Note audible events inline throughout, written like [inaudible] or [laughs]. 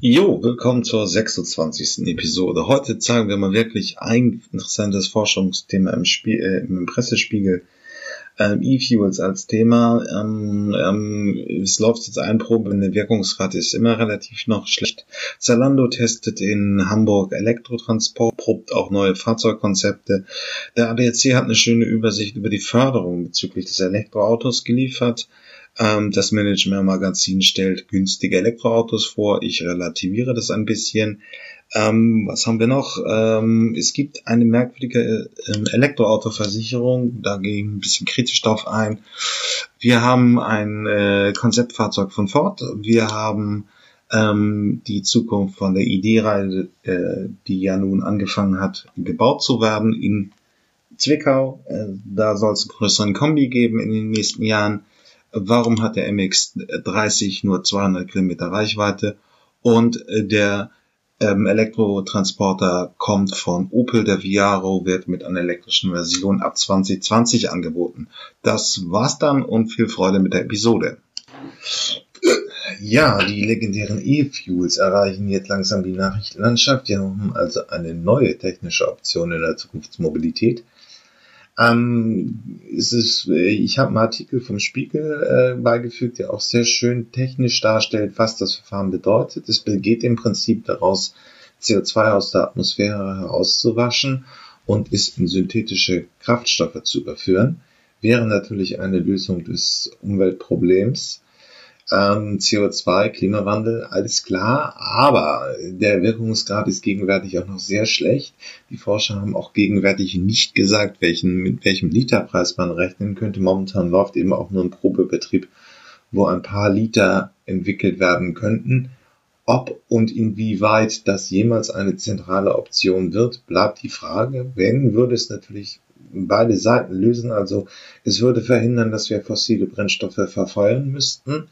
Jo, willkommen zur 26. Episode. Heute zeigen wir mal wirklich ein interessantes Forschungsthema im, Spiel, äh, im Pressespiegel. Ähm, E-Fuels als Thema. Ähm, ähm, es läuft jetzt ein Probe, eine Wirkungsrate ist immer relativ noch schlecht. Zalando testet in Hamburg Elektrotransport, probt auch neue Fahrzeugkonzepte. Der ADAC hat eine schöne Übersicht über die Förderung bezüglich des Elektroautos geliefert. Ähm, das Management Magazin stellt günstige Elektroautos vor. Ich relativiere das ein bisschen. Ähm, was haben wir noch? Ähm, es gibt eine merkwürdige äh, Elektroautoversicherung, da gehe ich ein bisschen kritisch drauf ein. Wir haben ein äh, Konzeptfahrzeug von Ford, wir haben ähm, die Zukunft von der ID-Reihe, äh, die ja nun angefangen hat, gebaut zu werden in Zwickau. Äh, da soll es einen größeren Kombi geben in den nächsten Jahren warum hat der MX30 nur 200 Kilometer Reichweite und äh, der ähm, Elektrotransporter kommt von Opel, der Viaro wird mit einer elektrischen Version ab 2020 angeboten. Das war's dann und viel Freude mit der Episode. Ja, die legendären E-Fuels erreichen jetzt langsam die Nachrichtenlandschaft. Wir haben also eine neue technische Option in der Zukunftsmobilität. Ähm, ist es, äh, ich habe einen Artikel vom Spiegel äh, beigefügt, der auch sehr schön technisch darstellt, was das Verfahren bedeutet. Es geht im Prinzip daraus, CO2 aus der Atmosphäre herauszuwaschen und ist in synthetische Kraftstoffe zu überführen. Wäre natürlich eine Lösung des Umweltproblems ähm, CO2, Klimawandel, alles klar, aber der Wirkungsgrad ist gegenwärtig auch noch sehr schlecht. Die Forscher haben auch gegenwärtig nicht gesagt, welchen, mit welchem Literpreis man rechnen könnte. Momentan läuft eben auch nur ein Probebetrieb, wo ein paar Liter entwickelt werden könnten. Ob und inwieweit das jemals eine zentrale Option wird, bleibt die Frage. Wenn, würde es natürlich beide Seiten lösen. Also es würde verhindern, dass wir fossile Brennstoffe verfeuern müssten.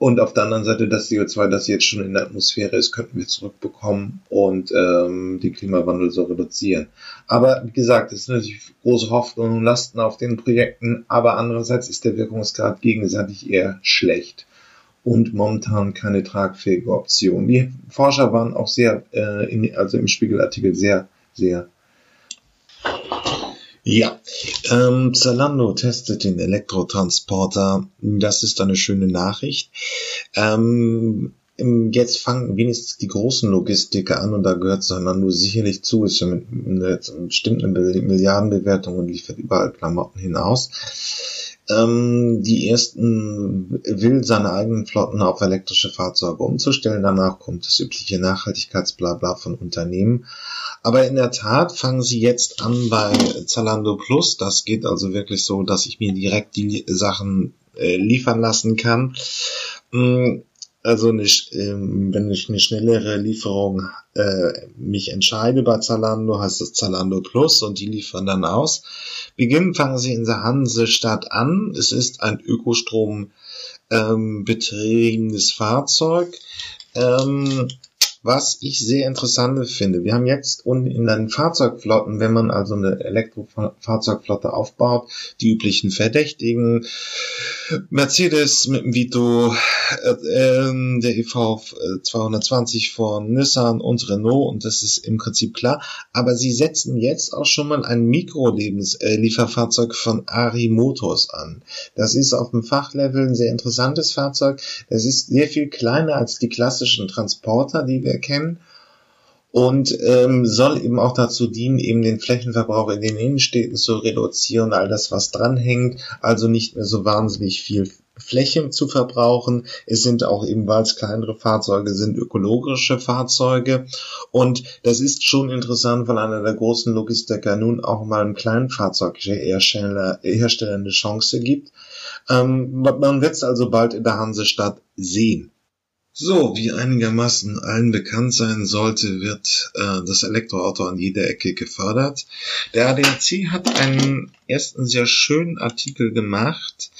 Und auf der anderen Seite das CO2, das jetzt schon in der Atmosphäre ist, könnten wir zurückbekommen und ähm, den Klimawandel so reduzieren. Aber wie gesagt, es ist natürlich große Hoffnung und Lasten auf den Projekten, aber andererseits ist der Wirkungsgrad gegenseitig eher schlecht und momentan keine tragfähige Option. Die Forscher waren auch sehr, äh, in, also im Spiegelartikel sehr, sehr ja, ähm, Zalando testet den Elektrotransporter. Das ist eine schöne Nachricht. Ähm, jetzt fangen wenigstens die großen Logistiker an und da gehört Zalando sicherlich zu, ist ja mit einer bestimmten Milliardenbewertung und liefert überall Klamotten hinaus. Ähm, die ersten will seine eigenen Flotten auf elektrische Fahrzeuge umzustellen. Danach kommt das übliche Nachhaltigkeitsblabla von Unternehmen. Aber in der Tat fangen sie jetzt an bei Zalando Plus. Das geht also wirklich so, dass ich mir direkt die Sachen äh, liefern lassen kann. Mm, also eine, ähm, wenn ich eine schnellere Lieferung äh, mich entscheide bei Zalando, heißt es Zalando Plus und die liefern dann aus. Beginnen fangen sie in der Hansestadt an. Es ist ein Ökostrom ähm, betriebenes Fahrzeug. Ähm, was ich sehr interessant finde. Wir haben jetzt in den Fahrzeugflotten, wenn man also eine Elektrofahrzeugflotte aufbaut, die üblichen Verdächtigen, Mercedes mit dem Vito, äh, äh, der EV 220 von Nissan und Renault und das ist im Prinzip klar. Aber sie setzen jetzt auch schon mal ein Mikrolieferfahrzeug von Ari Motors an. Das ist auf dem Fachlevel ein sehr interessantes Fahrzeug. Es ist sehr viel kleiner als die klassischen Transporter, die wir erkennen und ähm, soll eben auch dazu dienen, eben den Flächenverbrauch in den Innenstädten zu reduzieren, all das, was dranhängt, also nicht mehr so wahnsinnig viel Fläche zu verbrauchen. Es sind auch eben, weil es kleinere Fahrzeuge sind, ökologische Fahrzeuge. Und das ist schon interessant, weil einer der großen Logistiker nun auch mal einem kleinen Fahrzeughersteller Hersteller eine Chance gibt. Ähm, man wird es also bald in der Hansestadt sehen. So, wie einigermaßen allen bekannt sein sollte, wird äh, das Elektroauto an jeder Ecke gefördert. Der ADAC hat einen ersten sehr schönen Artikel gemacht,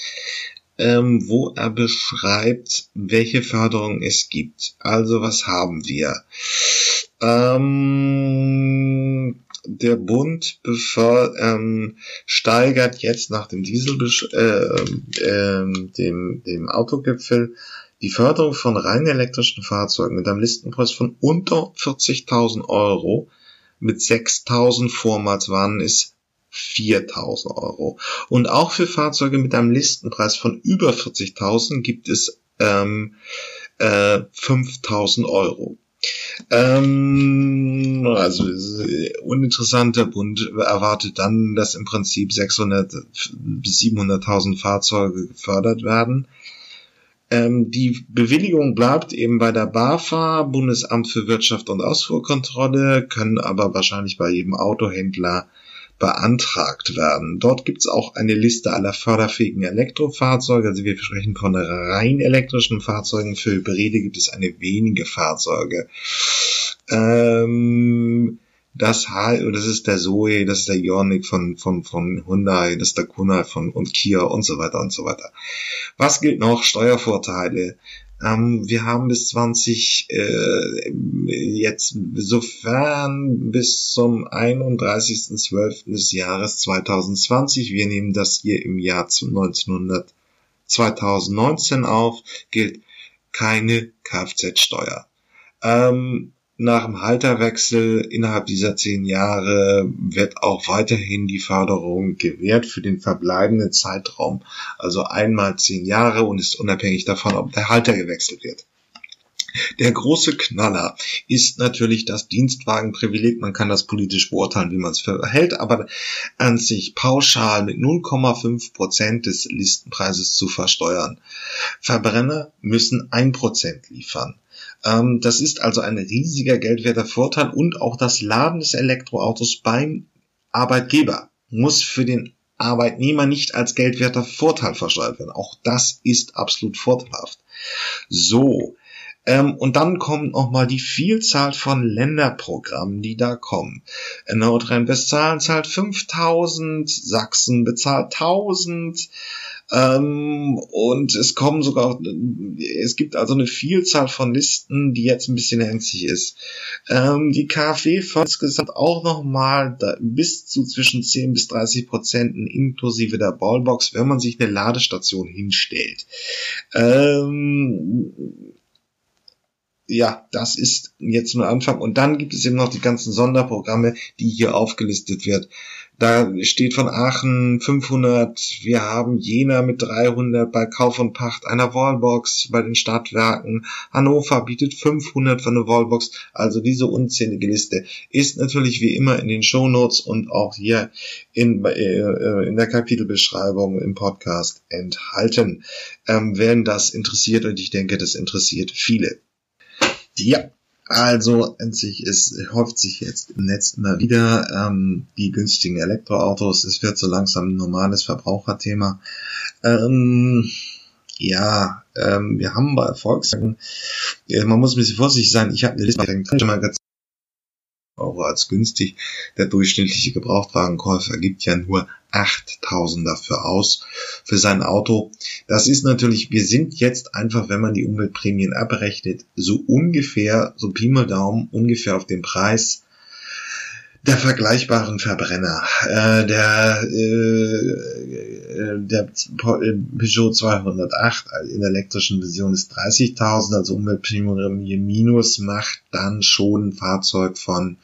ähm, wo er beschreibt, welche Förderung es gibt. Also was haben wir? Ähm, der Bund ähm, steigert jetzt nach dem Diesel äh, äh, dem, dem Autogipfel die Förderung von rein elektrischen Fahrzeugen mit einem Listenpreis von unter 40.000 Euro mit 6.000 vormals waren ist 4.000 Euro. Und auch für Fahrzeuge mit einem Listenpreis von über 40.000 gibt es ähm, äh, 5.000 Euro. Ähm, also uninteressanter Bund erwartet dann, dass im Prinzip 600 bis 700.000 Fahrzeuge gefördert werden. Ähm, die Bewilligung bleibt eben bei der BAFA, Bundesamt für Wirtschaft und Ausfuhrkontrolle, können aber wahrscheinlich bei jedem Autohändler beantragt werden. Dort gibt es auch eine Liste aller förderfähigen Elektrofahrzeuge. Also wir sprechen von rein elektrischen Fahrzeugen. Für Hybride gibt es eine wenige Fahrzeuge. Ähm, das, das ist der Zoe, das ist der Ioniq von, von, von Hyundai, das ist der Kuna von und Kia und so weiter und so weiter. Was gilt noch? Steuervorteile. Ähm, wir haben bis 20 äh, jetzt sofern bis zum 31.12. des Jahres 2020. Wir nehmen das hier im Jahr 1900, 2019 auf, gilt keine Kfz-Steuer. Ähm, nach dem Halterwechsel innerhalb dieser zehn Jahre wird auch weiterhin die Förderung gewährt für den verbleibenden Zeitraum, also einmal zehn Jahre und ist unabhängig davon, ob der Halter gewechselt wird. Der große Knaller ist natürlich das Dienstwagenprivileg. Man kann das politisch beurteilen, wie man es verhält, aber an sich pauschal mit 0,5 Prozent des Listenpreises zu versteuern. Verbrenner müssen ein Prozent liefern. Ähm, das ist also ein riesiger geldwerter Vorteil und auch das Laden des Elektroautos beim Arbeitgeber muss für den Arbeitnehmer nicht als geldwerter Vorteil versteuert werden. Auch das ist absolut vorteilhaft. So, ähm, und dann kommt nochmal die Vielzahl von Länderprogrammen, die da kommen. Nordrhein-Westfalen zahlt 5000, Sachsen bezahlt 1000, ähm, und es kommen sogar, es gibt also eine Vielzahl von Listen, die jetzt ein bisschen hänzig ist. Ähm, die KfW insgesamt auch nochmal bis zu zwischen 10 bis 30 Prozent inklusive der Ballbox, wenn man sich eine Ladestation hinstellt. Ja, das ist jetzt nur Anfang. Und dann gibt es eben noch die ganzen Sonderprogramme, die hier aufgelistet wird. Da steht von Aachen 500, wir haben Jena mit 300 bei Kauf und Pacht einer Wallbox bei den Stadtwerken. Hannover bietet 500 für eine Wallbox. Also diese unzählige Liste ist natürlich wie immer in den Shownotes und auch hier in, äh, in der Kapitelbeschreibung im Podcast enthalten. Ähm, wenn das interessiert und ich denke, das interessiert viele. Ja, also endlich ist, häuft sich jetzt im Netz immer wieder ähm, die günstigen Elektroautos. Es wird so langsam ein normales Verbraucherthema. Ähm, ja, ähm, wir haben bei Volkswagen, äh, man muss ein bisschen vorsichtig sein. Ich habe eine Liste mal Euro als günstig. Der durchschnittliche Gebrauchtwagenkäufer gibt ja nur 8000 dafür aus für sein Auto. Das ist natürlich, wir sind jetzt einfach, wenn man die Umweltprämien abrechnet, so ungefähr, so Pi mal Daumen, ungefähr auf den Preis der vergleichbaren Verbrenner. Äh, der, äh, der Peugeot 208 in der elektrischen Version ist 30.000, also Umweltprämie minus macht dann schon ein Fahrzeug von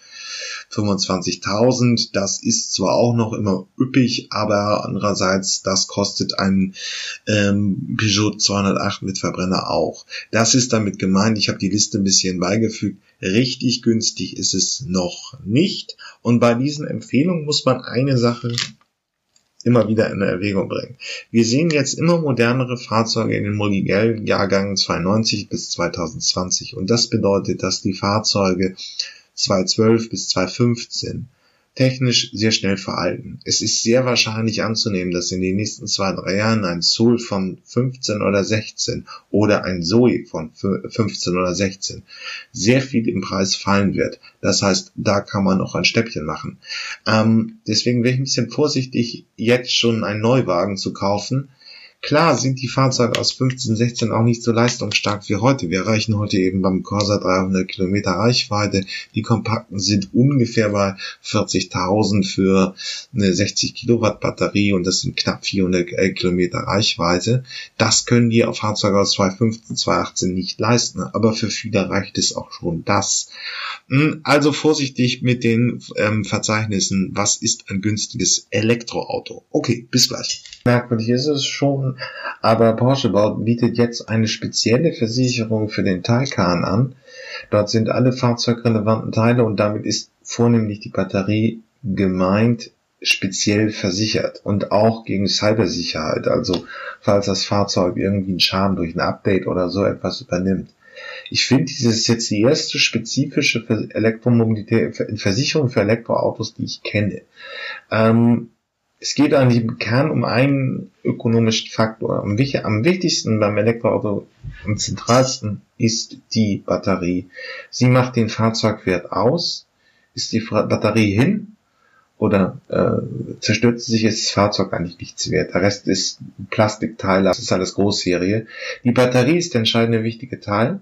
25.000. Das ist zwar auch noch immer üppig, aber andererseits, das kostet ein ähm, Peugeot 208 mit Verbrenner auch. Das ist damit gemeint. Ich habe die Liste ein bisschen beigefügt. Richtig günstig ist es noch nicht. Und bei diesen Empfehlungen muss man eine Sache immer wieder in Erwägung bringen. Wir sehen jetzt immer modernere Fahrzeuge in den Muligel-Jahrgängen 92 bis 2020 und das bedeutet, dass die Fahrzeuge 2012 bis 2015 technisch sehr schnell veralten. Es ist sehr wahrscheinlich anzunehmen, dass in den nächsten zwei, drei Jahren ein Soul von 15 oder 16 oder ein Zoe von 15 oder 16 sehr viel im Preis fallen wird. Das heißt, da kann man noch ein Stäppchen machen. Ähm, deswegen wäre ich ein bisschen vorsichtig, jetzt schon einen Neuwagen zu kaufen, Klar sind die Fahrzeuge aus 15, 16 auch nicht so leistungsstark wie heute. Wir erreichen heute eben beim Corsa 300 Kilometer Reichweite. Die kompakten sind ungefähr bei 40.000 für eine 60 Kilowatt Batterie und das sind knapp 400 äh, Kilometer Reichweite. Das können die Fahrzeuge aus 2015, 2018 nicht leisten, aber für viele reicht es auch schon das. Hm, also vorsichtig mit den ähm, Verzeichnissen. Was ist ein günstiges Elektroauto? Okay, bis gleich. Merkwürdig ist es schon, aber Porsche bietet jetzt eine spezielle Versicherung für den Taycan an. Dort sind alle fahrzeugrelevanten Teile und damit ist vornehmlich die Batterie gemeint speziell versichert und auch gegen Cybersicherheit, also falls das Fahrzeug irgendwie einen Schaden durch ein Update oder so etwas übernimmt. Ich finde, dieses ist jetzt die erste spezifische Elektromobilität, Versicherung für Elektroautos, die ich kenne. Ähm, es geht eigentlich im Kern um einen ökonomischen Faktor. Am, am wichtigsten beim Elektroauto, am zentralsten ist die Batterie. Sie macht den Fahrzeugwert aus. Ist die Batterie hin, oder äh, zerstört sich das Fahrzeug eigentlich nichts wert. Der Rest ist Plastikteile, das ist alles Großserie. Die Batterie ist der entscheidende wichtige Teil.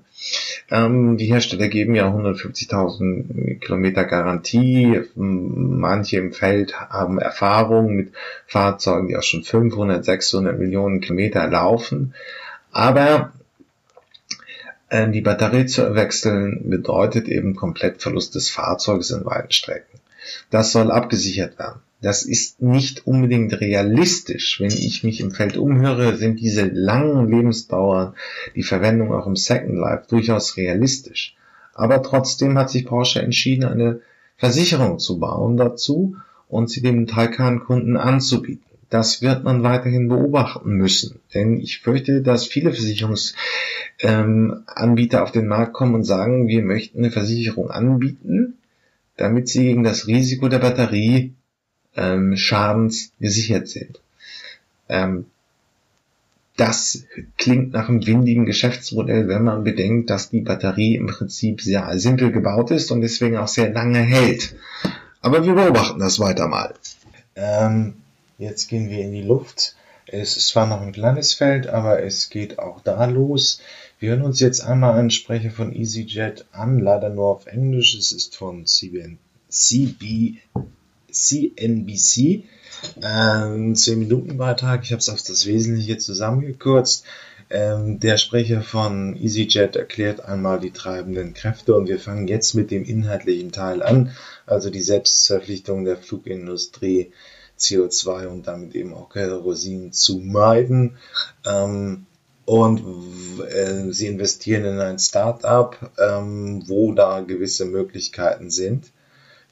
Ähm, die Hersteller geben ja 150.000 Kilometer Garantie. Manche im Feld haben Erfahrung mit Fahrzeugen, die auch schon 500, 600 Millionen Kilometer laufen. Aber äh, die Batterie zu wechseln bedeutet eben Komplettverlust des Fahrzeugs in weiten Strecken. Das soll abgesichert werden. Das ist nicht unbedingt realistisch. Wenn ich mich im Feld umhöre, sind diese langen Lebensdauern, die Verwendung auch im Second Life durchaus realistisch. Aber trotzdem hat sich Porsche entschieden, eine Versicherung zu bauen dazu und sie dem Taycan-Kunden anzubieten. Das wird man weiterhin beobachten müssen, denn ich fürchte, dass viele Versicherungsanbieter ähm, auf den Markt kommen und sagen, wir möchten eine Versicherung anbieten, damit sie gegen das Risiko der Batterie ähm, Schadens gesichert sind. Ähm, das klingt nach einem windigen Geschäftsmodell, wenn man bedenkt, dass die Batterie im Prinzip sehr simpel gebaut ist und deswegen auch sehr lange hält. Aber wir beobachten das weiter mal. Ähm, jetzt gehen wir in die Luft. Es ist zwar noch ein kleines Feld, aber es geht auch da los. Wir hören uns jetzt einmal einen Sprecher von EasyJet an, leider nur auf Englisch. Es ist von CBN, CB, CNBC. Ähm, 10 Minuten Beitrag. Ich habe es auf das Wesentliche zusammengekürzt. Ähm, der Sprecher von EasyJet erklärt einmal die treibenden Kräfte und wir fangen jetzt mit dem inhaltlichen Teil an, also die Selbstverpflichtung der Flugindustrie, CO2 und damit eben auch Kerosin zu meiden. Ähm, und äh, sie investieren in ein Startup, ähm, wo da gewisse Möglichkeiten sind.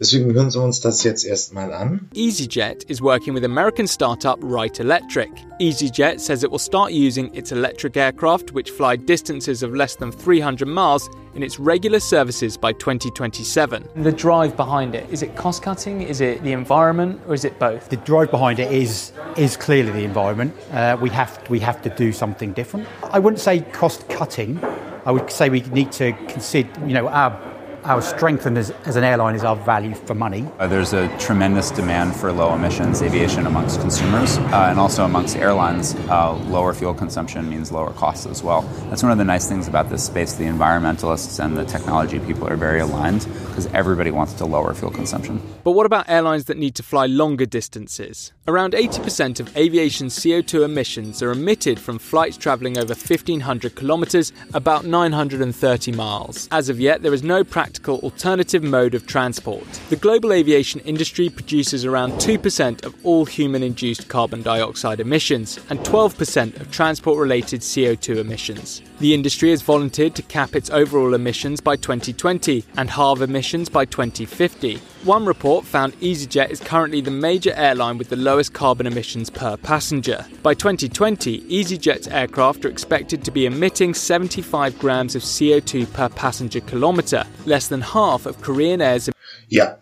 Deswegen hören Sie uns das jetzt erstmal an. EasyJet is working with American startup Wright Electric. EasyJet says it will start using its electric aircraft, which fly distances of less than 300 miles, in its regular services by 2027. The drive behind it, is it cost cutting, is it the environment, or is it both? The drive behind it is is clearly the environment. Uh, we have we have to do something different. I wouldn't say cost cutting. I would say we need to consider, you know, our our strength as, as an airline is our value for money. Uh, there's a tremendous demand for low emissions aviation amongst consumers uh, and also amongst airlines. Uh, lower fuel consumption means lower costs as well. That's one of the nice things about this space. The environmentalists and the technology people are very aligned because everybody wants to lower fuel consumption. But what about airlines that need to fly longer distances? Around 80% of aviation CO2 emissions are emitted from flights travelling over 1,500 kilometres, about 930 miles. As of yet, there is no practical alternative mode of transport. The global aviation industry produces around 2% of all human induced carbon dioxide emissions and 12% of transport related CO2 emissions. The industry has volunteered to cap its overall emissions by 2020 and halve emissions by 2050. One report found EasyJet is currently the major airline with the lowest carbon emissions per passenger. By 2020, EasyJet's aircraft are expected to be emitting 75 grams of CO2 per passenger kilometre, less than half of Korean Air's Ja,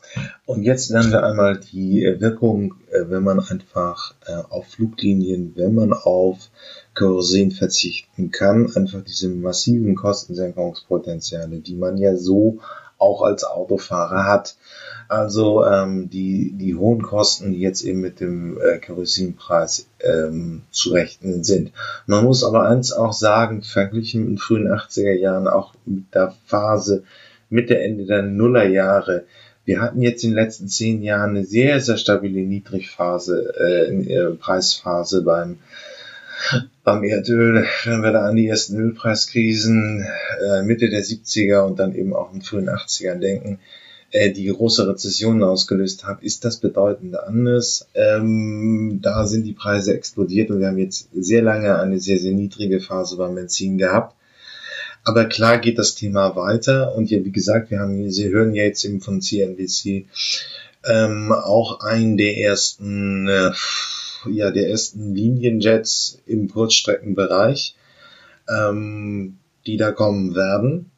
und jetzt lernen wir einmal die äh, Wirkung, äh, wenn man einfach äh, auf Fluglinien, wenn man auf Kerosin verzichten kann, einfach diese massiven Kostensenkungspotenziale, die man ja so auch als Autofahrer hat. Also ähm, die, die hohen Kosten, die jetzt eben mit dem äh, Kerosinpreis ähm, zu rechnen sind. Man muss aber eins auch sagen, verglichen mit den frühen 80er Jahren, auch mit der Phase Mitte, Ende der Nullerjahre, wir hatten jetzt in den letzten zehn Jahren eine sehr, sehr stabile Niedrigphase, äh, äh, Preisphase beim beim Erdöl, wenn wir da an die ersten Ölpreiskrisen äh, Mitte der 70er und dann eben auch in frühen 80ern denken, äh, die große Rezession ausgelöst hat, ist das bedeutend anders. Ähm, da sind die Preise explodiert und wir haben jetzt sehr lange eine sehr, sehr niedrige Phase beim Benzin gehabt. Aber klar geht das Thema weiter und ja, wie gesagt, wir haben, Sie hören ja jetzt eben von CNBC ähm, auch einen der ersten äh, ja, der ersten Linienjets im Kurzstreckenbereich, ähm, die da kommen werden.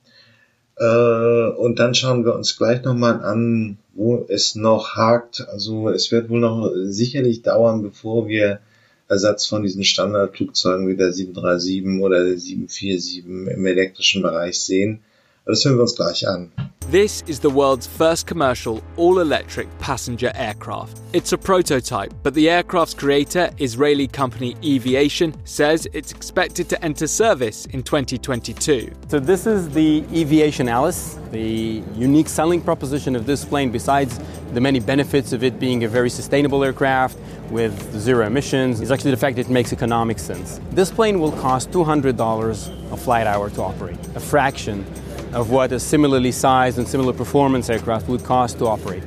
Äh, und dann schauen wir uns gleich nochmal an, wo es noch hakt. Also es wird wohl noch sicherlich dauern, bevor wir Ersatz von diesen Standardflugzeugen wie der 737 oder der 747 im elektrischen Bereich sehen. Das hören wir uns gleich an. This is the world's first commercial all electric passenger aircraft. It's a prototype, but the aircraft's creator, Israeli company Eviation, says it's expected to enter service in 2022. So, this is the Eviation Alice. The unique selling proposition of this plane, besides the many benefits of it being a very sustainable aircraft with zero emissions, is actually the fact that it makes economic sense. This plane will cost $200 a flight hour to operate, a fraction of what a similarly sized and similar performance aircraft would cost to operate.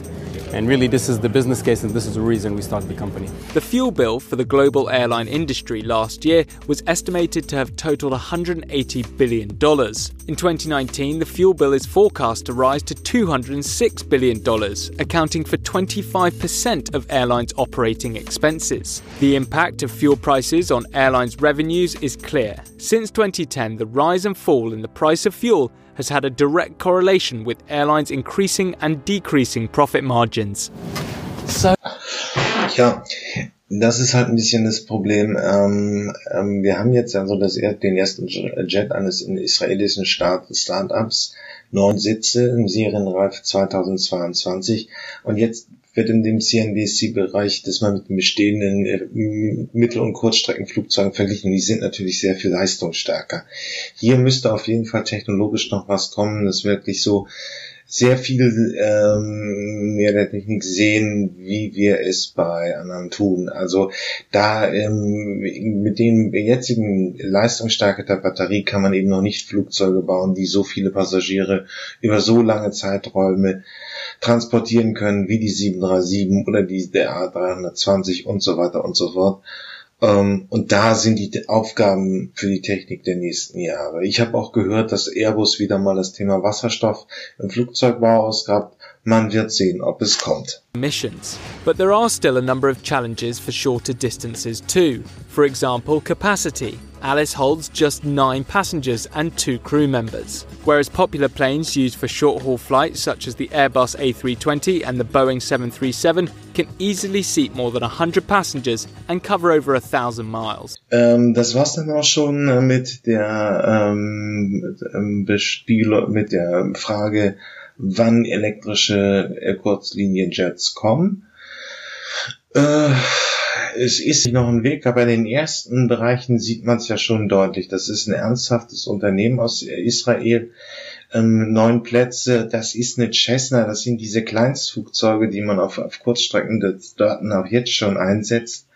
And really, this is the business case, and this is the reason we started the company. The fuel bill for the global airline industry last year was estimated to have totaled $180 billion. In 2019, the fuel bill is forecast to rise to $206 billion, accounting for 25% of airlines' operating expenses. The impact of fuel prices on airlines' revenues is clear. Since 2010, the rise and fall in the price of fuel has had a direct correlation with airlines increasing and decreasing profit margins. So ja, das ist halt ein bisschen das Problem. Ähm, ähm, wir haben jetzt also das, den ersten Jet eines israelischen Start-ups, neun Sitze im Serienreif 2022 und jetzt wird in dem CNBC-Bereich das mal mit den bestehenden äh, Mittel- und Kurzstreckenflugzeugen verglichen. Die sind natürlich sehr viel leistungsstärker. Hier müsste auf jeden Fall technologisch noch was kommen, das wirklich so sehr viel ähm, mehr der Technik sehen, wie wir es bei anderen tun. Also da ähm, mit den jetzigen Leistungsstärke der Batterie kann man eben noch nicht Flugzeuge bauen, die so viele Passagiere über so lange Zeiträume transportieren können, wie die 737 oder die der A320 und so weiter und so fort. Ähm, und da sind die Aufgaben für die Technik der nächsten Jahre. Ich habe auch gehört, dass Airbus wieder mal das Thema Wasserstoff im Flugzeugbau ausgab. Man wird sehen, ob es kommt. Missions. But there are still a number of challenges for shorter distances too. For example, capacity. Alice holds just nine passengers and two crew members, whereas popular planes used for short haul flights, such as the Airbus A320 and the Boeing 737, can easily seat more than 100 passengers and cover over a thousand miles. Ähm, das war's dann auch schon äh, mit der ähm, ähm mit der Frage wann elektrische äh, Kurzlinienjets kommen. Äh, es ist noch ein Weg, aber in den ersten Bereichen sieht man es ja schon deutlich. Das ist ein ernsthaftes Unternehmen aus Israel. Ähm, neun Plätze, das ist eine Cessna, das sind diese Kleinstflugzeuge, die man auf, auf Kurzstrecken Daten auch jetzt schon einsetzt.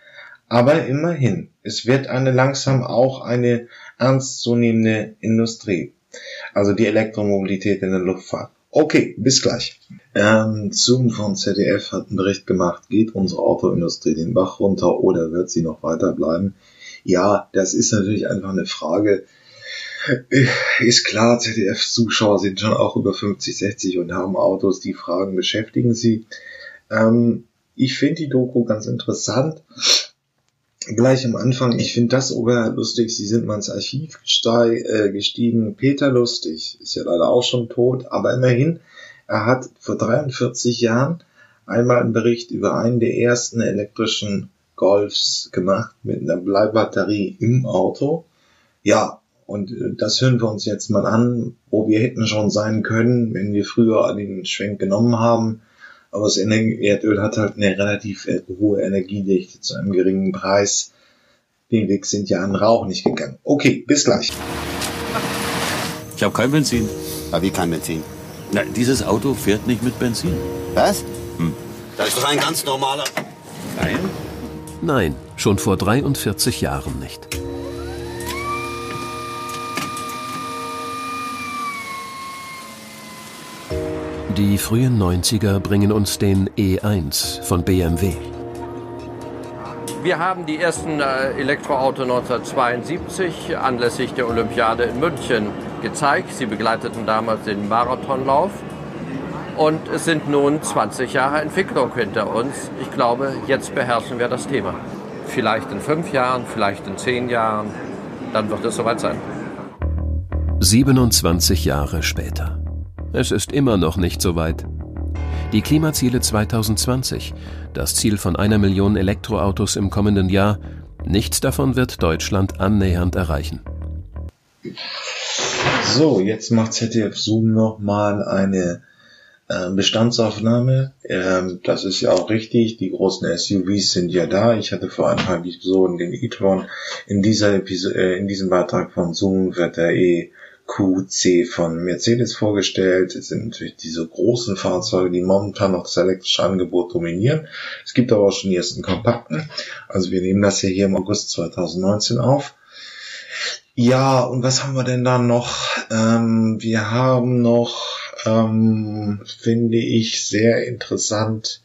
Aber immerhin, es wird eine langsam auch eine ernstzunehmende Industrie. Also die Elektromobilität in der Luftfahrt. Okay, bis gleich. Ähm, Zoom von ZDF hat einen Bericht gemacht, geht unsere Autoindustrie den Bach runter oder wird sie noch weiter bleiben? Ja, das ist natürlich einfach eine Frage. Äh, ist klar, ZDF-Zuschauer sind schon auch über 50, 60 und haben Autos. Die Fragen beschäftigen sie. Ähm, ich finde die Doku ganz interessant gleich am Anfang, ich finde das ober lustig, sie sind mal ins Archiv äh, gestiegen. Peter Lustig ist ja leider auch schon tot, aber immerhin, Er hat vor 43 Jahren einmal einen Bericht über einen der ersten elektrischen Golfs gemacht mit einer Bleibatterie im Auto. Ja, und äh, das hören wir uns jetzt mal an, wo wir hätten schon sein können, wenn wir früher den Schwenk genommen haben. Aber das Erdöl hat halt eine relativ äh, hohe Energiedichte zu einem geringen Preis. Den Weg sind ja an Rauch nicht gegangen. Okay, bis gleich. Ich habe kein Benzin. Aber wie kein Benzin? Na, dieses Auto fährt nicht mit Benzin. Was? Hm. Das ist doch ein ganz normaler. Nein? Nein, schon vor 43 Jahren nicht. Die frühen 90er bringen uns den E1 von BMW. Wir haben die ersten äh, Elektroautos 1972 anlässlich der Olympiade in München gezeigt. Sie begleiteten damals den Marathonlauf. Und es sind nun 20 Jahre Entwicklung hinter uns. Ich glaube, jetzt beherrschen wir das Thema. Vielleicht in fünf Jahren, vielleicht in zehn Jahren, dann wird es soweit sein. 27 Jahre später. Es ist immer noch nicht so weit. Die Klimaziele 2020, das Ziel von einer Million Elektroautos im kommenden Jahr, nichts davon wird Deutschland annähernd erreichen. So, jetzt macht ZDF Zoom nochmal eine äh, Bestandsaufnahme. Ähm, das ist ja auch richtig. Die großen SUVs sind ja da. Ich hatte vor ein paar Episoden den e-tron. In äh, in diesem Beitrag von Zoom wird der E QC von Mercedes vorgestellt. Es sind natürlich diese großen Fahrzeuge, die momentan noch das elektrische Angebot dominieren. Es gibt aber auch schon die ersten kompakten. Also wir nehmen das hier im August 2019 auf. Ja, und was haben wir denn da noch? Ähm, wir haben noch, ähm, finde ich, sehr interessant,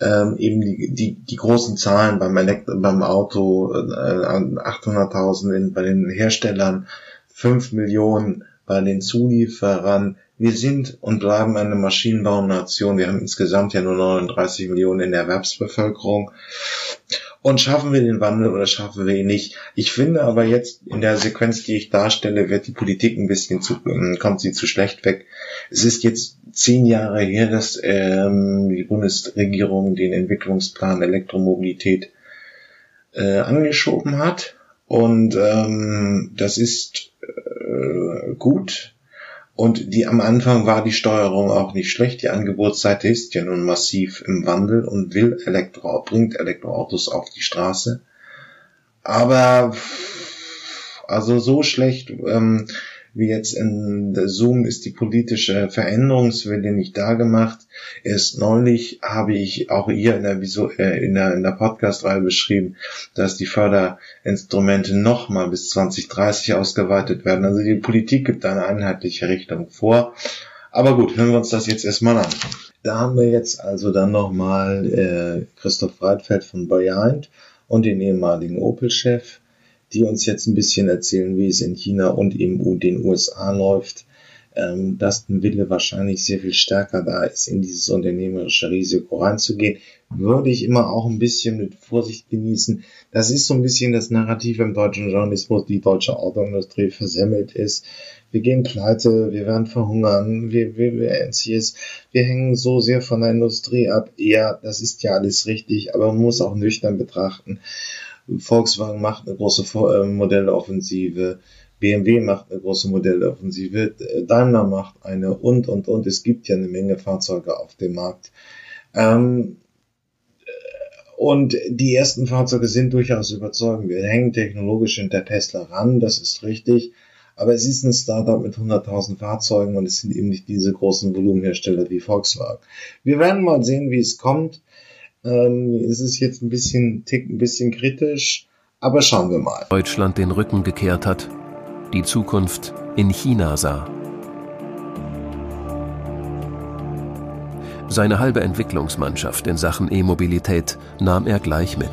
ähm, eben die, die, die großen Zahlen beim, Elekt beim Auto, äh, 800.000 bei den Herstellern, 5 Millionen bei den Zulieferern. Wir sind und bleiben eine Maschinenbaunation. Wir haben insgesamt ja nur 39 Millionen in der Erwerbsbevölkerung. Und schaffen wir den Wandel oder schaffen wir ihn nicht? Ich finde aber jetzt in der Sequenz, die ich darstelle, wird die Politik ein bisschen zu, ähm, kommt sie zu schlecht weg. Es ist jetzt zehn Jahre her, dass ähm, die Bundesregierung den Entwicklungsplan Elektromobilität äh, angeschoben hat. Und ähm, das ist äh, gut. Und die am Anfang war die Steuerung auch nicht schlecht. Die Angebotsseite ist ja nun massiv im Wandel und will Elektro, bringt Elektroautos auf die Straße. Aber also so schlecht ähm, wie jetzt in Zoom ist die politische Veränderungswille nicht da gemacht. Erst neulich habe ich auch hier in der, Visu äh, in der, in der Podcast-Reihe beschrieben, dass die Förderinstrumente nochmal bis 2030 ausgeweitet werden. Also die Politik gibt eine einheitliche Richtung vor. Aber gut, hören wir uns das jetzt erstmal an. Da haben wir jetzt also dann nochmal äh, Christoph Breitfeld von Bayern und den ehemaligen Opel-Chef die uns jetzt ein bisschen erzählen, wie es in China und eben den USA läuft, ähm, dass ein Wille wahrscheinlich sehr viel stärker da ist, in dieses unternehmerische Risiko reinzugehen, würde ich immer auch ein bisschen mit Vorsicht genießen. Das ist so ein bisschen das Narrativ im deutschen Journalismus, die deutsche Autoindustrie versemmelt ist. Wir gehen pleite, wir werden verhungern, wir, wir, wir, wir hängen so sehr von der Industrie ab. Ja, das ist ja alles richtig, aber man muss auch nüchtern betrachten. Volkswagen macht eine große äh, Modelloffensive, BMW macht eine große Modelloffensive, Daimler macht eine und, und, und. Es gibt ja eine Menge Fahrzeuge auf dem Markt. Ähm, und die ersten Fahrzeuge sind durchaus überzeugend. Wir hängen technologisch hinter Tesla ran, das ist richtig. Aber es ist ein Startup mit 100.000 Fahrzeugen und es sind eben nicht diese großen Volumenhersteller wie Volkswagen. Wir werden mal sehen, wie es kommt. Ähm, es ist jetzt ein bisschen, tick, ein bisschen kritisch, aber schauen wir mal. Deutschland den Rücken gekehrt hat, die Zukunft in China sah. Seine halbe Entwicklungsmannschaft in Sachen E-Mobilität nahm er gleich mit.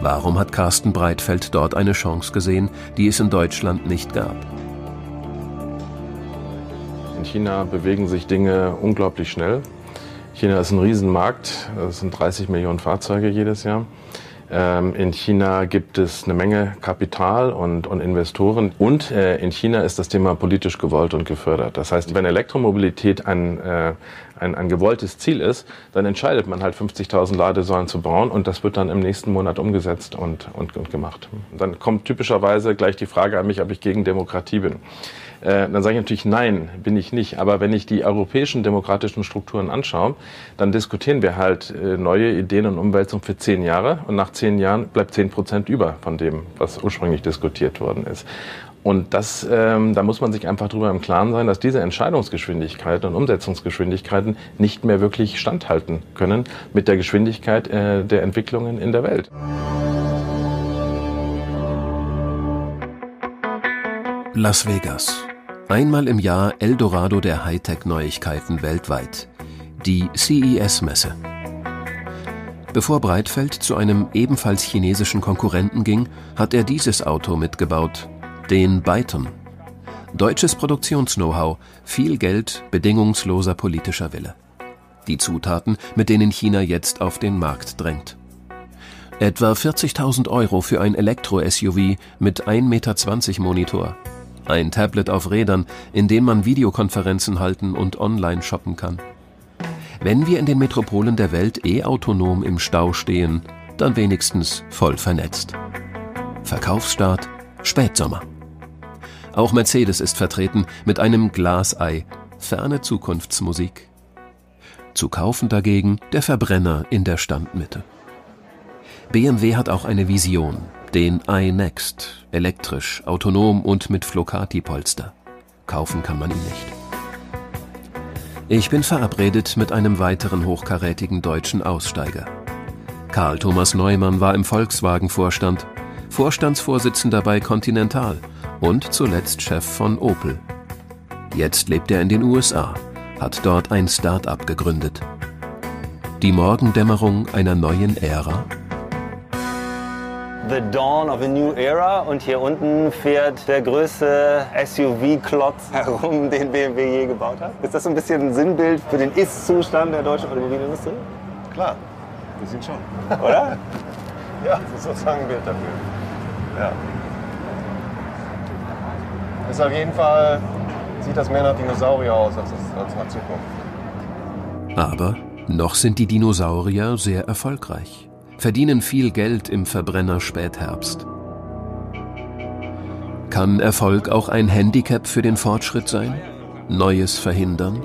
Warum hat Carsten Breitfeld dort eine Chance gesehen, die es in Deutschland nicht gab? In China bewegen sich Dinge unglaublich schnell. China ist ein Riesenmarkt, es sind 30 Millionen Fahrzeuge jedes Jahr. Ähm, in China gibt es eine Menge Kapital und, und Investoren. Und äh, in China ist das Thema politisch gewollt und gefördert. Das heißt, wenn Elektromobilität ein, äh, ein, ein gewolltes Ziel ist, dann entscheidet man halt 50.000 Ladesäulen zu bauen und das wird dann im nächsten Monat umgesetzt und, und, und gemacht. Dann kommt typischerweise gleich die Frage an mich, ob ich gegen Demokratie bin. Äh, dann sage ich natürlich, nein, bin ich nicht. Aber wenn ich die europäischen demokratischen Strukturen anschaue, dann diskutieren wir halt äh, neue Ideen und Umwälzungen für zehn Jahre und nach zehn Jahren bleibt zehn Prozent über von dem, was ursprünglich diskutiert worden ist. Und das, ähm, da muss man sich einfach darüber im Klaren sein, dass diese Entscheidungsgeschwindigkeiten und Umsetzungsgeschwindigkeiten nicht mehr wirklich standhalten können mit der Geschwindigkeit äh, der Entwicklungen in der Welt. Las Vegas. Einmal im Jahr Eldorado der Hightech-Neuigkeiten weltweit. Die CES-Messe. Bevor Breitfeld zu einem ebenfalls chinesischen Konkurrenten ging, hat er dieses Auto mitgebaut, den Byton. Deutsches Produktions-Know-how, viel Geld, bedingungsloser politischer Wille. Die Zutaten, mit denen China jetzt auf den Markt drängt. Etwa 40.000 Euro für ein Elektro-SUV mit 1,20 Meter Monitor. Ein Tablet auf Rädern, in dem man Videokonferenzen halten und online shoppen kann. Wenn wir in den Metropolen der Welt eh autonom im Stau stehen, dann wenigstens voll vernetzt. Verkaufsstart Spätsommer. Auch Mercedes ist vertreten mit einem Glasei, ferne Zukunftsmusik. Zu kaufen dagegen der Verbrenner in der Standmitte. BMW hat auch eine Vision, den iNext, elektrisch, autonom und mit Flocati-Polster. Kaufen kann man ihn nicht. Ich bin verabredet mit einem weiteren hochkarätigen deutschen Aussteiger. Karl Thomas Neumann war im Volkswagen-Vorstand, Vorstandsvorsitzender bei Continental – und zuletzt Chef von Opel. Jetzt lebt er in den USA, hat dort ein Start-up gegründet. Die Morgendämmerung einer neuen Ära? The Dawn of a New Era und hier unten fährt der größte SUV-Klotz [laughs] herum, den BMW je gebaut hat. Ist das so ein bisschen ein Sinnbild für den Ist-Zustand der deutschen Automobilindustrie? Klar, wir sind schon. Oder? ja, das ist sozusagen ein Bild dafür. Ja. Ist auf jeden Fall, sieht das mehr nach Dinosaurier aus als, als nach Zukunft. Aber noch sind die Dinosaurier sehr erfolgreich, verdienen viel Geld im Verbrenner Spätherbst. Kann Erfolg auch ein Handicap für den Fortschritt sein? Neues verhindern?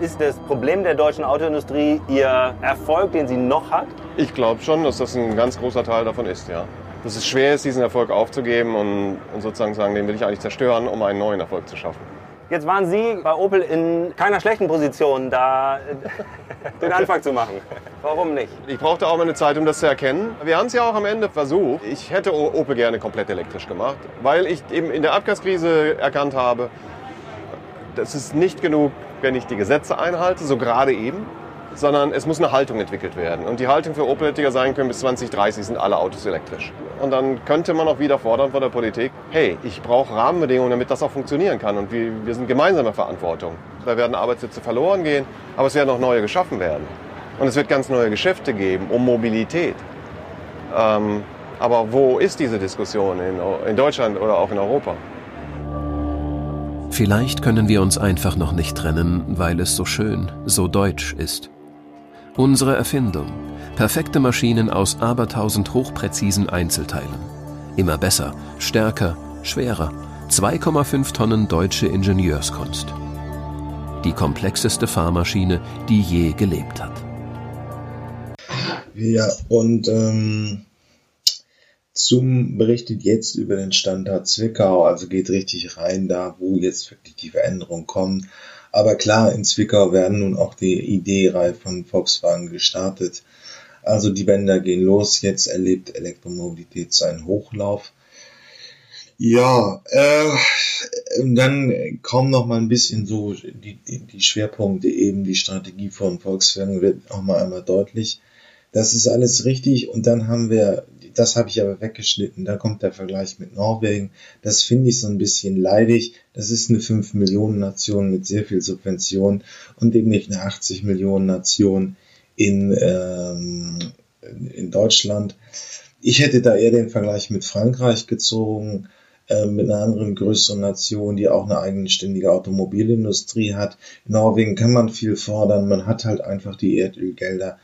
Ist das Problem der deutschen Autoindustrie ihr Erfolg, den sie noch hat? Ich glaube schon, dass das ein ganz großer Teil davon ist, ja dass es schwer ist, diesen Erfolg aufzugeben und, und sozusagen sagen, den will ich eigentlich zerstören, um einen neuen Erfolg zu schaffen. Jetzt waren Sie bei Opel in keiner schlechten Position, da den Anfang zu machen. Warum nicht? Ich brauchte auch mal eine Zeit, um das zu erkennen. Wir haben es ja auch am Ende versucht. Ich hätte Opel gerne komplett elektrisch gemacht, weil ich eben in der Abgaskrise erkannt habe, das ist nicht genug, wenn ich die Gesetze einhalte, so gerade eben sondern es muss eine Haltung entwickelt werden. Und die Haltung für Opel hätte ja sein können, bis 2030 sind alle Autos elektrisch. Und dann könnte man auch wieder fordern von der Politik, hey, ich brauche Rahmenbedingungen, damit das auch funktionieren kann. Und wir, wir sind gemeinsame Verantwortung. Da werden Arbeitsplätze verloren gehen, aber es werden auch neue geschaffen werden. Und es wird ganz neue Geschäfte geben um Mobilität. Ähm, aber wo ist diese Diskussion in, in Deutschland oder auch in Europa? Vielleicht können wir uns einfach noch nicht trennen, weil es so schön, so deutsch ist. Unsere Erfindung. Perfekte Maschinen aus abertausend hochpräzisen Einzelteilen. Immer besser, stärker, schwerer. 2,5 Tonnen deutsche Ingenieurskunst. Die komplexeste Fahrmaschine, die je gelebt hat. Ja, und ähm, zum berichtet jetzt über den Standort Zwickau, also geht richtig rein da, wo jetzt wirklich die Veränderungen kommen. Aber klar, in Zwickau werden nun auch die Idee-Reihe von Volkswagen gestartet. Also die Bänder gehen los. Jetzt erlebt Elektromobilität seinen Hochlauf. Ja, äh, und dann kommen noch mal ein bisschen so die, die Schwerpunkte eben, die Strategie von Volkswagen wird auch mal einmal deutlich. Das ist alles richtig und dann haben wir das habe ich aber weggeschnitten. Da kommt der Vergleich mit Norwegen. Das finde ich so ein bisschen leidig. Das ist eine 5 Millionen Nation mit sehr viel Subvention und eben nicht eine 80 Millionen Nation, in, ähm, in Deutschland. Ich hätte da eher den Vergleich mit Frankreich gezogen, äh, mit einer anderen größeren Nation, die auch eine eigenständige Automobilindustrie hat. In Norwegen kann man viel fordern, man hat halt einfach die Erdölgelder.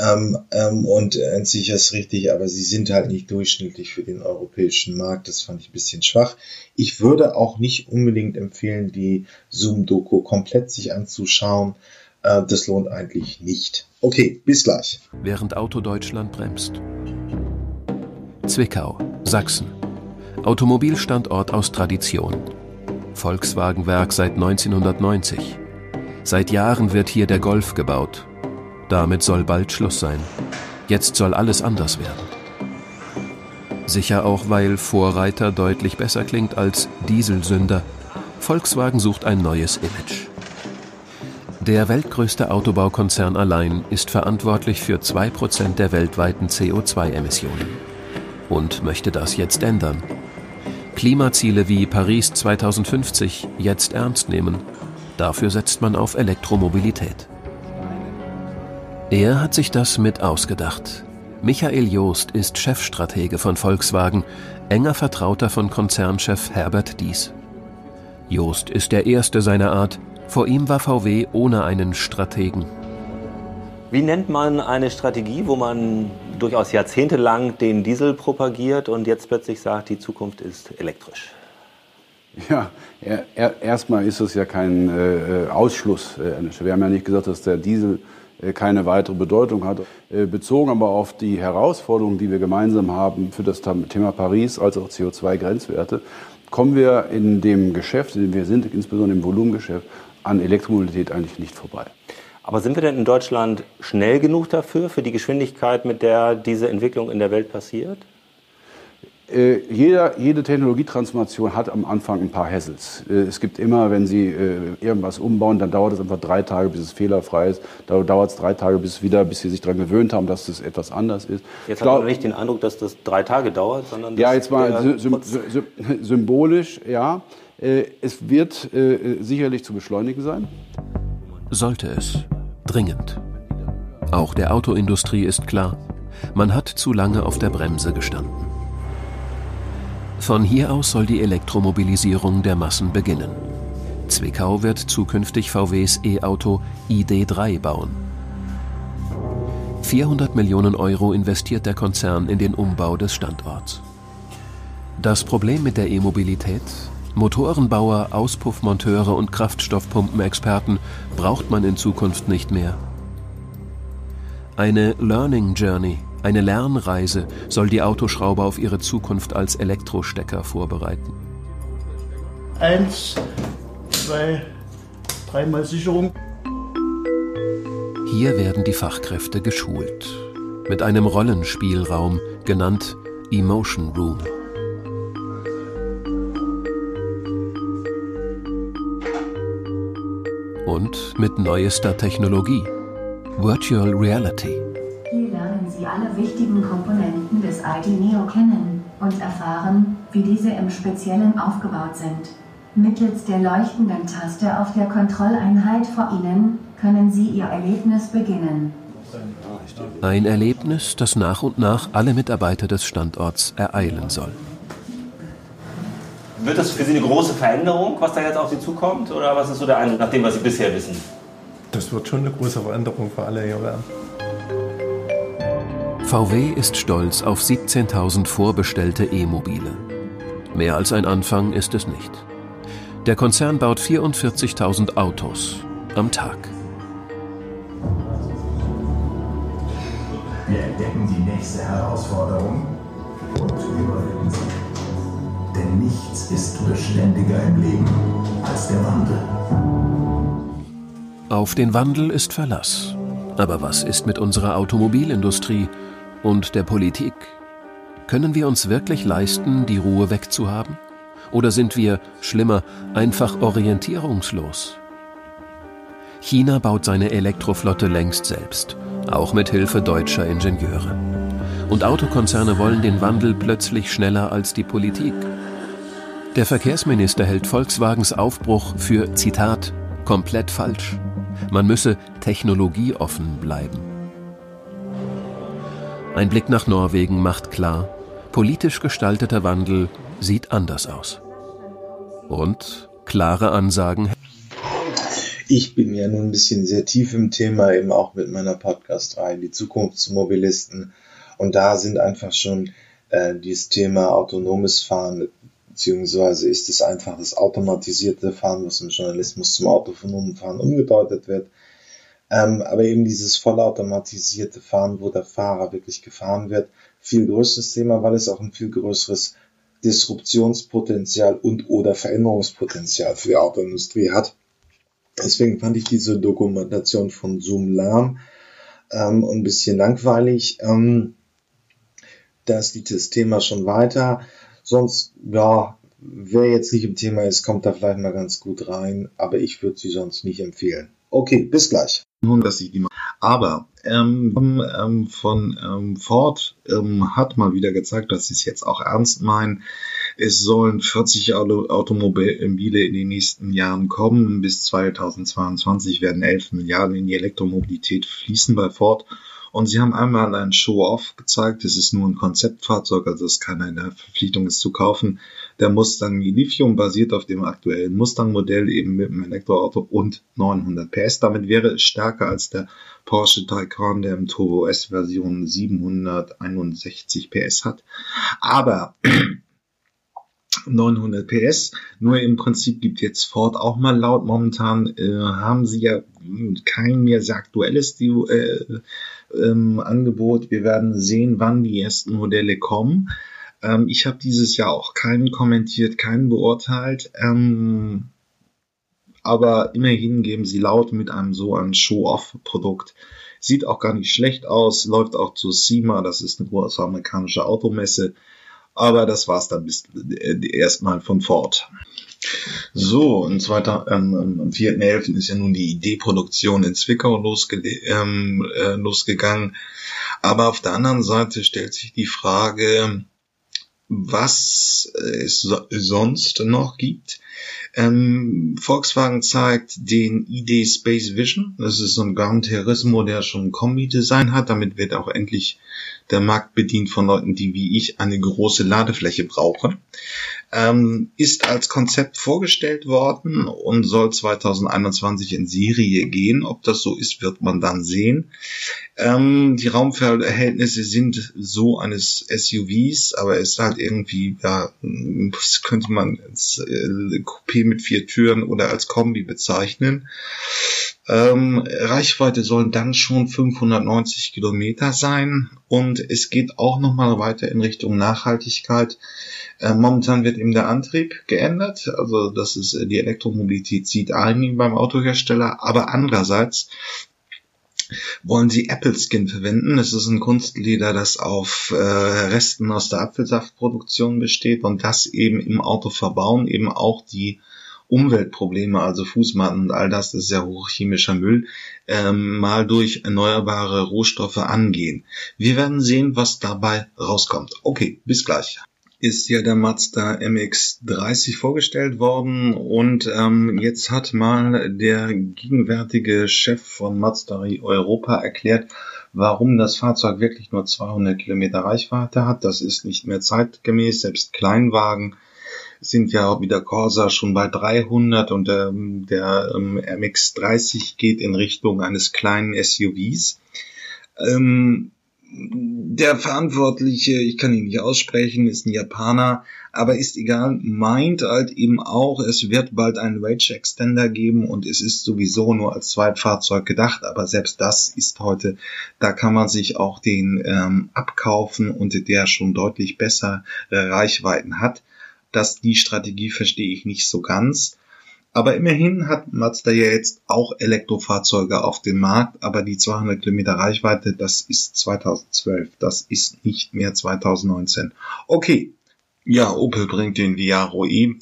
Ähm, ähm, und äh, sicher ist richtig, aber sie sind halt nicht durchschnittlich für den europäischen Markt. Das fand ich ein bisschen schwach. Ich würde auch nicht unbedingt empfehlen, die Zoom-Doku komplett sich anzuschauen. Äh, das lohnt eigentlich nicht. Okay, bis gleich. Während Auto Deutschland bremst. Zwickau, Sachsen. Automobilstandort aus Tradition. Volkswagenwerk seit 1990. Seit Jahren wird hier der Golf gebaut. Damit soll bald Schluss sein. Jetzt soll alles anders werden. Sicher auch, weil Vorreiter deutlich besser klingt als Dieselsünder. Volkswagen sucht ein neues Image. Der weltgrößte Autobaukonzern allein ist verantwortlich für 2% der weltweiten CO2-Emissionen und möchte das jetzt ändern. Klimaziele wie Paris 2050 jetzt ernst nehmen. Dafür setzt man auf Elektromobilität. Er hat sich das mit ausgedacht. Michael Joost ist Chefstratege von Volkswagen, enger Vertrauter von Konzernchef Herbert Dies. Joost ist der erste seiner Art. Vor ihm war VW ohne einen Strategen. Wie nennt man eine Strategie, wo man durchaus jahrzehntelang den Diesel propagiert und jetzt plötzlich sagt, die Zukunft ist elektrisch? Ja, er, er, erstmal ist es ja kein äh, Ausschluss. Wir haben ja nicht gesagt, dass der Diesel äh, keine weitere Bedeutung hat. Äh, bezogen aber auf die Herausforderungen, die wir gemeinsam haben für das Thema Paris als auch CO2-Grenzwerte, kommen wir in dem Geschäft, in dem wir sind, insbesondere im Volumengeschäft, an Elektromobilität eigentlich nicht vorbei. Aber sind wir denn in Deutschland schnell genug dafür, für die Geschwindigkeit, mit der diese Entwicklung in der Welt passiert? Äh, jeder, jede Technologietransformation hat am Anfang ein paar Hassels. Äh, es gibt immer, wenn Sie äh, irgendwas umbauen, dann dauert es einfach drei Tage, bis es fehlerfrei ist. Da dauert es drei Tage, bis wieder, bis Sie sich daran gewöhnt haben, dass es etwas anders ist. Jetzt hat man nicht den Eindruck, dass das drei Tage dauert, sondern ja, jetzt mal sy sy [laughs] symbolisch, ja. Äh, es wird äh, sicherlich zu beschleunigen sein. Sollte es. Dringend. Auch der Autoindustrie ist klar, man hat zu lange auf der Bremse gestanden. Von hier aus soll die Elektromobilisierung der Massen beginnen. Zwickau wird zukünftig VWs E-Auto ID3 bauen. 400 Millionen Euro investiert der Konzern in den Umbau des Standorts. Das Problem mit der E-Mobilität? Motorenbauer, Auspuffmonteure und Kraftstoffpumpenexperten braucht man in Zukunft nicht mehr. Eine Learning Journey eine Lernreise soll die Autoschrauber auf ihre Zukunft als Elektrostecker vorbereiten. Eins, zwei, dreimal Sicherung. Hier werden die Fachkräfte geschult. Mit einem Rollenspielraum, genannt Emotion Room. Und mit neuester Technologie, Virtual Reality alle wichtigen Komponenten des ID Neo kennen und erfahren, wie diese im Speziellen aufgebaut sind. Mittels der leuchtenden Taste auf der Kontrolleinheit vor Ihnen können Sie Ihr Erlebnis beginnen. Ein Erlebnis, das nach und nach alle Mitarbeiter des Standorts ereilen soll. Wird das für Sie eine große Veränderung, was da jetzt auf Sie zukommt? Oder was ist so der Eindruck nach dem, was Sie bisher wissen? Das wird schon eine große Veränderung für alle hier werden. VW ist stolz auf 17.000 vorbestellte E-Mobile. Mehr als ein Anfang ist es nicht. Der Konzern baut 44.000 Autos am Tag. Wir entdecken die nächste Herausforderung und überwinden sie. Denn nichts ist beständiger im Leben als der Wandel. Auf den Wandel ist Verlass. Aber was ist mit unserer Automobilindustrie und der Politik? Können wir uns wirklich leisten, die Ruhe wegzuhaben? Oder sind wir, schlimmer, einfach orientierungslos? China baut seine Elektroflotte längst selbst, auch mit Hilfe deutscher Ingenieure. Und Autokonzerne wollen den Wandel plötzlich schneller als die Politik. Der Verkehrsminister hält Volkswagens Aufbruch für, Zitat, komplett falsch. Man müsse technologieoffen bleiben. Ein Blick nach Norwegen macht klar, politisch gestalteter Wandel sieht anders aus. Und klare Ansagen. Ich bin ja nun ein bisschen sehr tief im Thema, eben auch mit meiner Podcast-Reihe, die Zukunftsmobilisten. Und da sind einfach schon äh, dieses Thema autonomes Fahren, beziehungsweise ist es einfach das automatisierte Fahren, was im Journalismus zum autonomen Fahren umgedeutet wird. Ähm, aber eben dieses vollautomatisierte Fahren, wo der Fahrer wirklich gefahren wird, viel größeres Thema, weil es auch ein viel größeres Disruptionspotenzial und oder Veränderungspotenzial für die Autoindustrie hat. Deswegen fand ich diese Dokumentation von Zoom lahm ähm, ein bisschen langweilig. Ähm, das liegt das Thema schon weiter. Sonst, ja, wer jetzt nicht im Thema ist, kommt da vielleicht mal ganz gut rein, aber ich würde sie sonst nicht empfehlen. Okay, bis gleich. Dass ich die aber ähm, ähm, von ähm, Ford ähm, hat mal wieder gezeigt, dass sie es jetzt auch ernst meinen. Es sollen 40 Auto Automobile in den nächsten Jahren kommen. Bis 2022 werden 11 Milliarden in die Elektromobilität fließen bei Ford. Und sie haben einmal ein Show-Off gezeigt. Es ist nur ein Konzeptfahrzeug, also es kann eine Verpflichtung, es zu kaufen. Der Mustang Lithium basiert auf dem aktuellen Mustang-Modell eben mit einem Elektroauto und 900 PS. Damit wäre es stärker als der Porsche Taycan, der im Turbo S-Version 761 PS hat. Aber [clears throat] 900 PS. Nur im Prinzip gibt jetzt Ford auch mal laut. Momentan äh, haben sie ja kein mehr sehr aktuelles äh, ähm, Angebot. Wir werden sehen, wann die ersten Modelle kommen. Ähm, ich habe dieses Jahr auch keinen kommentiert, keinen beurteilt. Ähm, aber immerhin geben sie laut mit einem so ein Show-Off-Produkt. Sieht auch gar nicht schlecht aus, läuft auch zu SEMA, das ist eine US-amerikanische Automesse. Aber das war's dann bis äh, erstmal von Ford. So, und zweiter, ähm, am 4.11. ist ja nun die Ideeproduktion in Zwickau losge ähm, äh, losgegangen. Aber auf der anderen Seite stellt sich die Frage, was es so, sonst noch gibt. Ähm, Volkswagen zeigt den ID Space Vision. Das ist so ein Gran Turismo, der schon ein Kombi-Design hat. Damit wird auch endlich der Markt bedient von Leuten, die wie ich eine große Ladefläche brauchen. Ähm, ist als Konzept vorgestellt worden und soll 2021 in Serie gehen. Ob das so ist, wird man dann sehen. Ähm, die Raumverhältnisse sind so eines SUVs, aber es ist halt irgendwie, ja, das könnte man als äh, Coupé mit vier Türen oder als Kombi bezeichnen. Ähm, Reichweite sollen dann schon 590 Kilometer sein und es geht auch nochmal weiter in Richtung Nachhaltigkeit. Äh, momentan wird eben der Antrieb geändert, also das ist äh, die Elektromobilität zieht ein beim Autohersteller, aber andererseits wollen sie Apple Skin verwenden. Das ist ein Kunstleder, das auf äh, Resten aus der Apfelsaftproduktion besteht und das eben im Auto verbauen, eben auch die Umweltprobleme, also Fußmatten und all das, das ist ja hochchemischer Müll, ähm, mal durch erneuerbare Rohstoffe angehen. Wir werden sehen, was dabei rauskommt. Okay, bis gleich ist ja der Mazda MX30 vorgestellt worden und ähm, jetzt hat mal der gegenwärtige Chef von Mazda Europa erklärt, warum das Fahrzeug wirklich nur 200 Kilometer Reichweite hat. Das ist nicht mehr zeitgemäß, selbst Kleinwagen sind ja wie der Corsa schon bei 300 und ähm, der ähm, MX30 geht in Richtung eines kleinen SUVs. Ähm, der Verantwortliche, ich kann ihn nicht aussprechen, ist ein Japaner, aber ist egal, meint halt eben auch, es wird bald einen Range Extender geben und es ist sowieso nur als Zweitfahrzeug gedacht, aber selbst das ist heute, da kann man sich auch den ähm, abkaufen und der schon deutlich bessere Reichweiten hat dass die Strategie verstehe ich nicht so ganz. Aber immerhin hat Mazda ja jetzt auch Elektrofahrzeuge auf dem Markt, aber die 200 Kilometer Reichweite, das ist 2012, das ist nicht mehr 2019. Okay, ja, Opel bringt den Viaro E.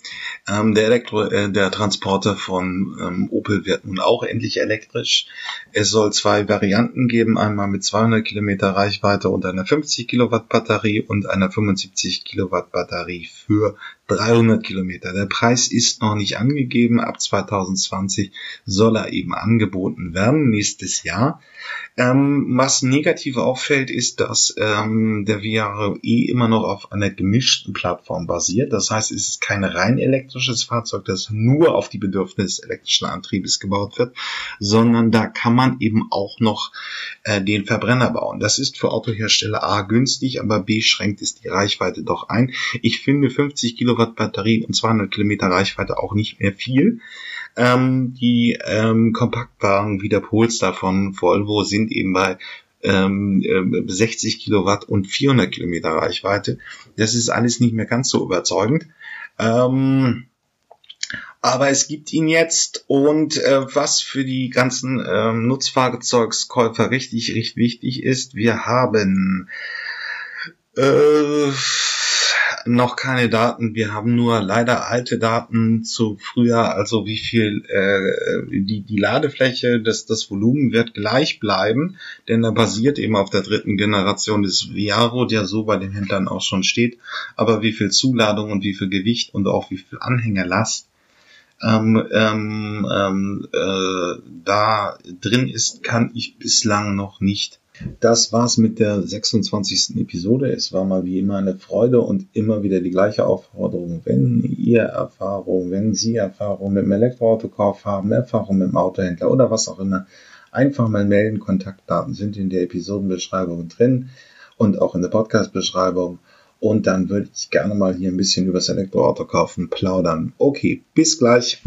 Ähm, der Elektro, äh, der Transporter von ähm, Opel wird nun auch endlich elektrisch. Es soll zwei Varianten geben, einmal mit 200 Kilometer Reichweite und einer 50 Kilowatt Batterie und einer 75 Kilowatt Batterie für 300 Kilometer. Der Preis ist noch nicht angegeben. Ab 2020 soll er eben angeboten werden, nächstes Jahr. Ähm, was negativ auffällt, ist, dass ähm, der VRE immer noch auf einer gemischten Plattform basiert. Das heißt, es ist kein rein elektrisches Fahrzeug, das nur auf die Bedürfnisse elektrischen Antriebes gebaut wird, sondern da kann man eben auch noch äh, den Verbrenner bauen. Das ist für Autohersteller A günstig, aber B schränkt es die Reichweite doch ein. Ich finde 50 Kilowatt Batterie und 200 Kilometer Reichweite auch nicht mehr viel. Ähm, die ähm, Kompaktwagen wie der Polestar von Volvo sind eben bei ähm, 60 äh, Kilowatt und 400 Kilometer Reichweite. Das ist alles nicht mehr ganz so überzeugend. Ähm, aber es gibt ihn jetzt und äh, was für die ganzen ähm, Nutzfahrzeugskäufer richtig, richtig wichtig ist, wir haben äh, noch keine Daten. Wir haben nur leider alte Daten zu früher, also wie viel äh, die, die Ladefläche, das, das Volumen wird gleich bleiben, denn er basiert eben auf der dritten Generation des Viaro, der so bei den Händlern auch schon steht. Aber wie viel Zuladung und wie viel Gewicht und auch wie viel Anhängerlast ähm, ähm, ähm, äh, da drin ist, kann ich bislang noch nicht das war's mit der 26. Episode. Es war mal wie immer eine Freude und immer wieder die gleiche Aufforderung. Wenn ihr Erfahrung, wenn Sie Erfahrung mit dem Elektroautokauf haben, Erfahrung mit dem Autohändler oder was auch immer, einfach mal melden. Kontaktdaten sind in der Episodenbeschreibung drin und auch in der Podcast-Beschreibung. Und dann würde ich gerne mal hier ein bisschen über das Elektroauto kaufen plaudern. Okay, bis gleich.